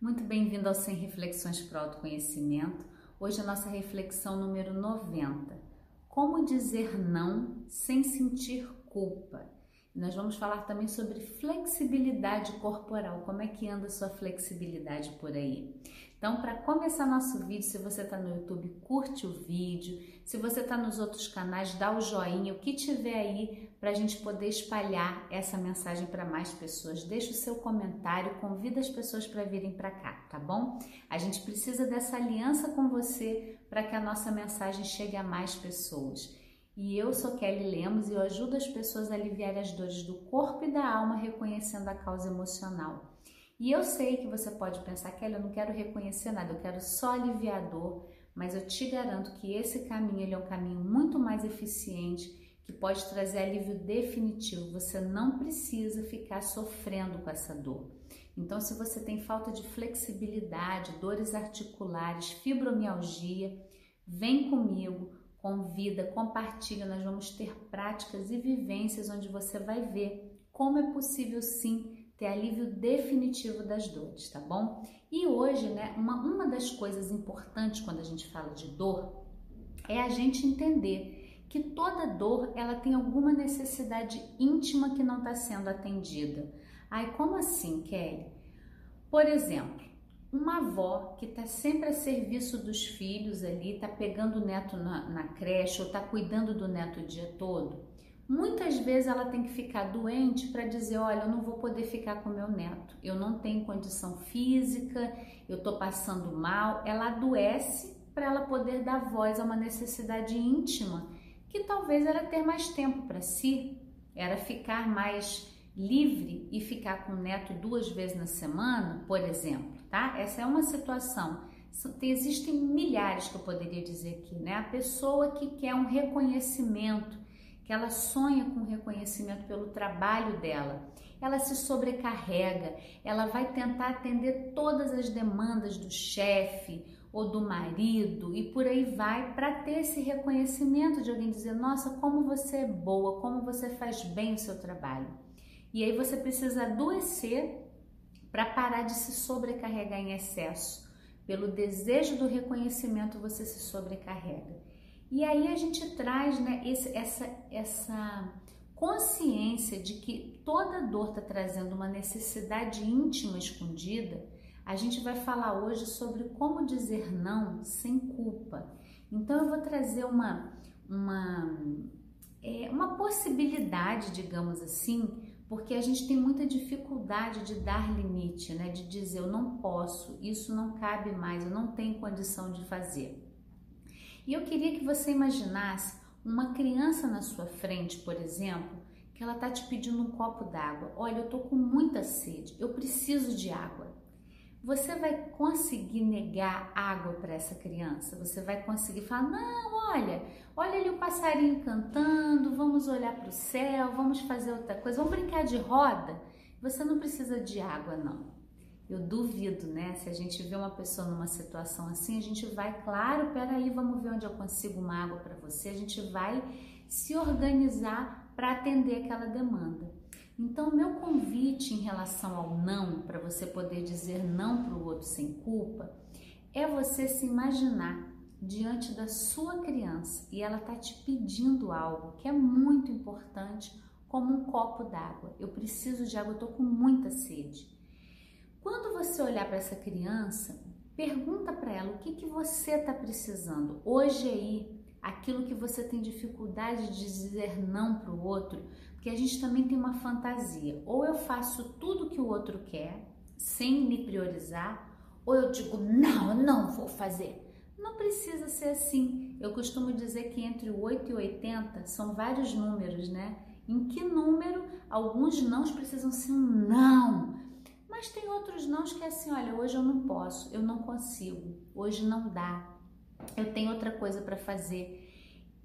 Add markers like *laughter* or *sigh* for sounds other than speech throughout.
Muito bem-vindo ao 100 Reflexões para o Autoconhecimento. Hoje a nossa reflexão número 90. Como dizer não sem sentir culpa? Nós vamos falar também sobre flexibilidade corporal. Como é que anda a sua flexibilidade por aí? Então, para começar nosso vídeo, se você está no YouTube, curte o vídeo. Se você está nos outros canais, dá o joinha, o que tiver aí para a gente poder espalhar essa mensagem para mais pessoas. Deixa o seu comentário, convida as pessoas para virem para cá, tá bom? A gente precisa dessa aliança com você para que a nossa mensagem chegue a mais pessoas. E eu sou Kelly Lemos e eu ajudo as pessoas a aliviar as dores do corpo e da alma reconhecendo a causa emocional. E eu sei que você pode pensar, Kelly, eu não quero reconhecer nada, eu quero só aliviar a dor, mas eu te garanto que esse caminho ele é um caminho muito mais eficiente, que pode trazer alívio definitivo. Você não precisa ficar sofrendo com essa dor. Então, se você tem falta de flexibilidade, dores articulares, fibromialgia, vem comigo convida, compartilha, nós vamos ter práticas e vivências onde você vai ver como é possível sim ter alívio definitivo das dores, tá bom? E hoje, né, uma, uma das coisas importantes quando a gente fala de dor é a gente entender que toda dor ela tem alguma necessidade íntima que não está sendo atendida. Ai, como assim, Kelly? Por exemplo, uma avó que está sempre a serviço dos filhos ali, está pegando o neto na, na creche ou está cuidando do neto o dia todo, muitas vezes ela tem que ficar doente para dizer: Olha, eu não vou poder ficar com meu neto, eu não tenho condição física, eu estou passando mal. Ela adoece para ela poder dar voz a uma necessidade íntima que talvez era ter mais tempo para si, era ficar mais livre e ficar com o neto duas vezes na semana, por exemplo, tá? Essa é uma situação. Existem milhares que eu poderia dizer aqui, né? A pessoa que quer um reconhecimento, que ela sonha com reconhecimento pelo trabalho dela, ela se sobrecarrega, ela vai tentar atender todas as demandas do chefe ou do marido e por aí vai para ter esse reconhecimento de alguém dizer: Nossa, como você é boa, como você faz bem o seu trabalho. E aí você precisa adoecer para parar de se sobrecarregar em excesso. Pelo desejo do reconhecimento você se sobrecarrega. E aí a gente traz né, esse, essa, essa consciência de que toda dor está trazendo uma necessidade íntima escondida. A gente vai falar hoje sobre como dizer não sem culpa. Então eu vou trazer uma, uma, é, uma possibilidade, digamos assim, porque a gente tem muita dificuldade de dar limite, né? De dizer eu não posso, isso não cabe mais, eu não tenho condição de fazer. E eu queria que você imaginasse uma criança na sua frente, por exemplo, que ela tá te pedindo um copo d'água. Olha, eu tô com muita sede, eu preciso de água. Você vai conseguir negar água para essa criança? Você vai conseguir falar: "Não, olha, olha ali o passarinho cantando, vamos olhar para o céu, vamos fazer outra coisa, vamos brincar de roda". Você não precisa de água não. Eu duvido, né? Se a gente vê uma pessoa numa situação assim, a gente vai, claro, peraí, vamos ver onde eu consigo uma água para você. A gente vai se organizar para atender aquela demanda. Então, meu convite em relação ao não, para você poder dizer não para o outro sem culpa, é você se imaginar diante da sua criança e ela está te pedindo algo que é muito importante, como um copo d'água. Eu preciso de água, estou com muita sede. Quando você olhar para essa criança, pergunta para ela o que, que você está precisando. Hoje aí, aquilo que você tem dificuldade de dizer não para o outro, porque a gente também tem uma fantasia. Ou eu faço tudo que o outro quer, sem me priorizar, ou eu digo, não, não vou fazer. Não precisa ser assim. Eu costumo dizer que entre o 8 e 80 são vários números, né? Em que número alguns não precisam ser um não, mas tem outros não que é assim, olha, hoje eu não posso, eu não consigo, hoje não dá, eu tenho outra coisa para fazer.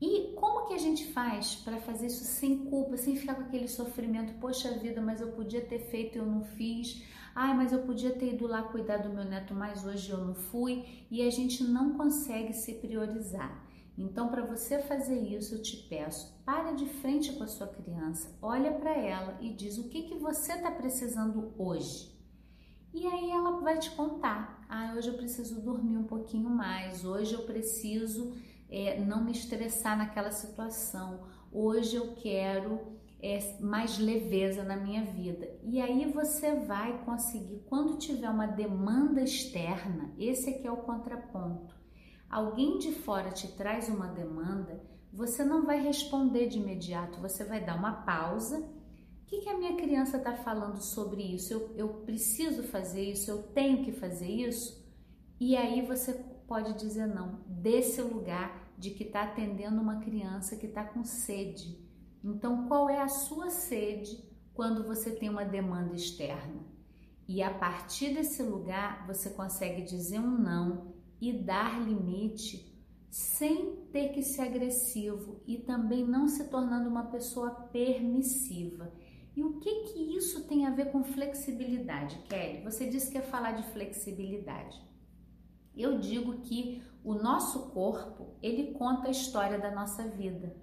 E como que a gente faz para fazer isso sem culpa, sem ficar com aquele sofrimento? Poxa vida, mas eu podia ter feito e eu não fiz. Ai, mas eu podia ter ido lá cuidar do meu neto, mas hoje eu não fui. E a gente não consegue se priorizar. Então, para você fazer isso, eu te peço, para de frente com a sua criança, olha para ela e diz o que, que você está precisando hoje. E aí ela vai te contar: ah, hoje eu preciso dormir um pouquinho mais, hoje eu preciso é, não me estressar naquela situação, hoje eu quero é, mais leveza na minha vida. E aí você vai conseguir, quando tiver uma demanda externa, esse aqui é o contraponto. Alguém de fora te traz uma demanda, você não vai responder de imediato, você vai dar uma pausa o que, que a minha criança está falando sobre isso? Eu, eu preciso fazer isso? Eu tenho que fazer isso? E aí você pode dizer não, desse lugar de que está atendendo uma criança que está com sede. Então, qual é a sua sede quando você tem uma demanda externa? E a partir desse lugar você consegue dizer um não e dar limite sem ter que ser agressivo e também não se tornando uma pessoa permissiva. E o que que isso tem a ver com flexibilidade, Kelly? Você disse que ia falar de flexibilidade. Eu digo que o nosso corpo, ele conta a história da nossa vida.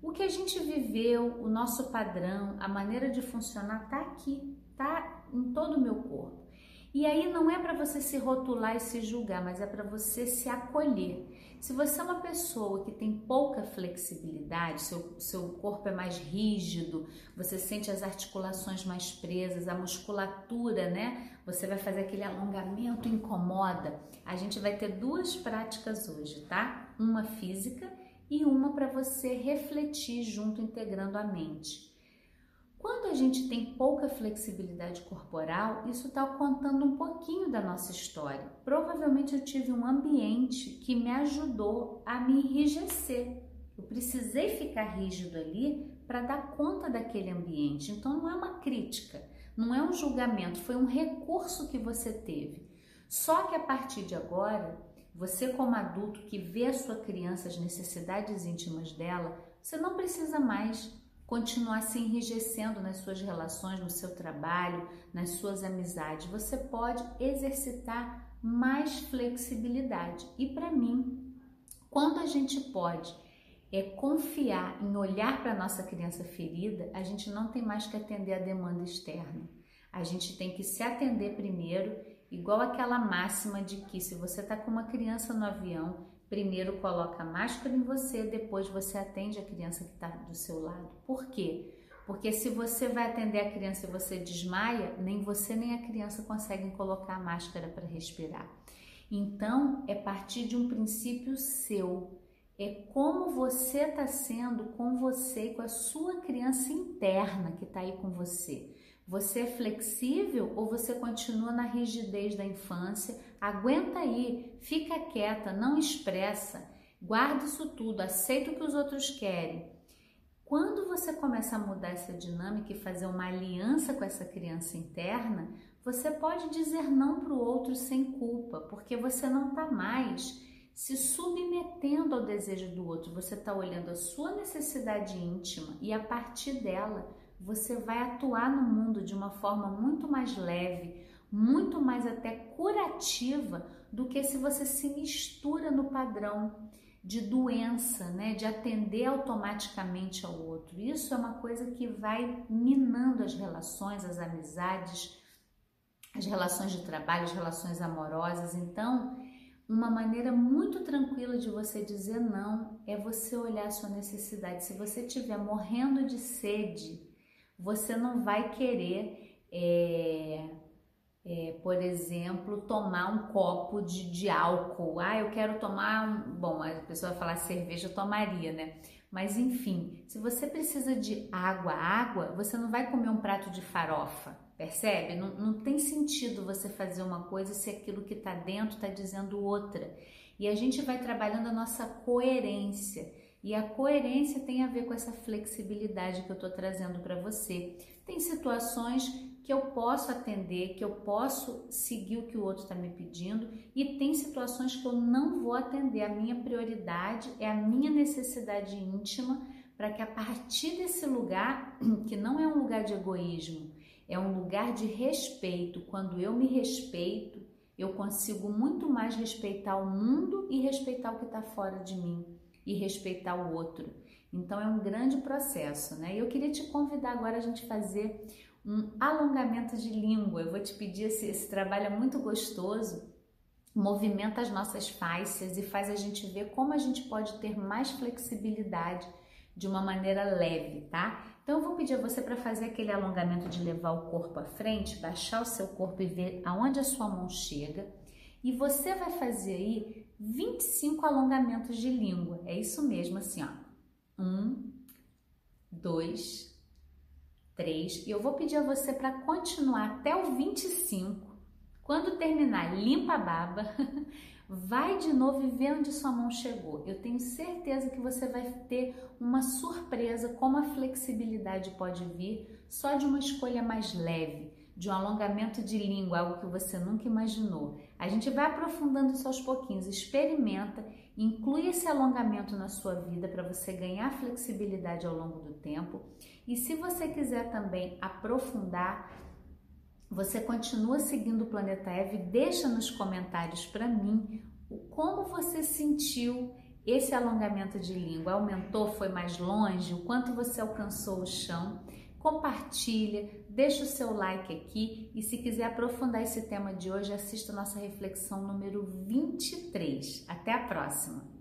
O que a gente viveu, o nosso padrão, a maneira de funcionar tá aqui, tá em todo o meu corpo. E aí não é para você se rotular e se julgar, mas é para você se acolher. Se você é uma pessoa que tem pouca flexibilidade, seu, seu corpo é mais rígido, você sente as articulações mais presas, a musculatura, né? Você vai fazer aquele alongamento incomoda. A gente vai ter duas práticas hoje, tá? Uma física e uma para você refletir junto, integrando a mente. Quando a gente tem pouca flexibilidade corporal, isso está contando um pouquinho da nossa história. Provavelmente eu tive um ambiente que me ajudou a me enrijecer. Eu precisei ficar rígido ali para dar conta daquele ambiente. Então não é uma crítica, não é um julgamento, foi um recurso que você teve. Só que a partir de agora, você como adulto que vê a sua criança, as necessidades íntimas dela, você não precisa mais continuar se enrijecendo nas suas relações, no seu trabalho, nas suas amizades. Você pode exercitar mais flexibilidade. E para mim, quando a gente pode é confiar em olhar para nossa criança ferida, a gente não tem mais que atender a demanda externa. A gente tem que se atender primeiro, igual aquela máxima de que se você está com uma criança no avião, Primeiro coloca a máscara em você, depois você atende a criança que está do seu lado. Por quê? Porque se você vai atender a criança e você desmaia, nem você nem a criança conseguem colocar a máscara para respirar. Então, é partir de um princípio seu. É como você está sendo com você e com a sua criança interna que está aí com você. Você é flexível ou você continua na rigidez da infância? Aguenta aí, fica quieta, não expressa, guarda isso tudo, aceita o que os outros querem. Quando você começa a mudar essa dinâmica e fazer uma aliança com essa criança interna, você pode dizer não para o outro sem culpa, porque você não está mais se submetendo ao desejo do outro, você está olhando a sua necessidade íntima e a partir dela você vai atuar no mundo de uma forma muito mais leve, muito mais até do que se você se mistura no padrão de doença, né, de atender automaticamente ao outro. Isso é uma coisa que vai minando as relações, as amizades, as relações de trabalho, as relações amorosas. Então, uma maneira muito tranquila de você dizer não é você olhar a sua necessidade. Se você estiver morrendo de sede, você não vai querer, é, é, por exemplo, tomar um copo de, de álcool. Ah, eu quero tomar. Bom, a pessoa vai falar cerveja, eu tomaria, né? Mas enfim, se você precisa de água, água, você não vai comer um prato de farofa, percebe? Não, não tem sentido você fazer uma coisa se aquilo que está dentro está dizendo outra. E a gente vai trabalhando a nossa coerência. E a coerência tem a ver com essa flexibilidade que eu estou trazendo para você. Tem situações que eu posso atender, que eu posso seguir o que o outro está me pedindo, e tem situações que eu não vou atender. A minha prioridade é a minha necessidade íntima, para que a partir desse lugar, *clears throat* que não é um lugar de egoísmo, é um lugar de respeito. Quando eu me respeito, eu consigo muito mais respeitar o mundo e respeitar o que está fora de mim e respeitar o outro. Então é um grande processo, né? Eu queria te convidar agora a gente fazer um alongamento de língua. Eu vou te pedir esse, esse trabalho é muito gostoso, movimenta as nossas fáscias e faz a gente ver como a gente pode ter mais flexibilidade de uma maneira leve, tá? Então eu vou pedir a você para fazer aquele alongamento de levar o corpo à frente, baixar o seu corpo e ver aonde a sua mão chega. E você vai fazer aí 25 alongamentos de língua. É isso mesmo, assim, ó. Um, dois, três. E eu vou pedir a você para continuar até o 25. Quando terminar, limpa a baba. *laughs* Vai de novo e vê onde sua mão chegou. Eu tenho certeza que você vai ter uma surpresa como a flexibilidade pode vir só de uma escolha mais leve, de um alongamento de língua, algo que você nunca imaginou. A gente vai aprofundando isso aos pouquinhos, experimenta, inclui esse alongamento na sua vida para você ganhar flexibilidade ao longo do tempo. E se você quiser também aprofundar, você continua seguindo o Planeta Eve, deixa nos comentários para mim como você sentiu esse alongamento de língua. Aumentou, foi mais longe, o quanto você alcançou o chão. Compartilha, deixa o seu like aqui e se quiser aprofundar esse tema de hoje, assista nossa reflexão número 23. Até a próxima!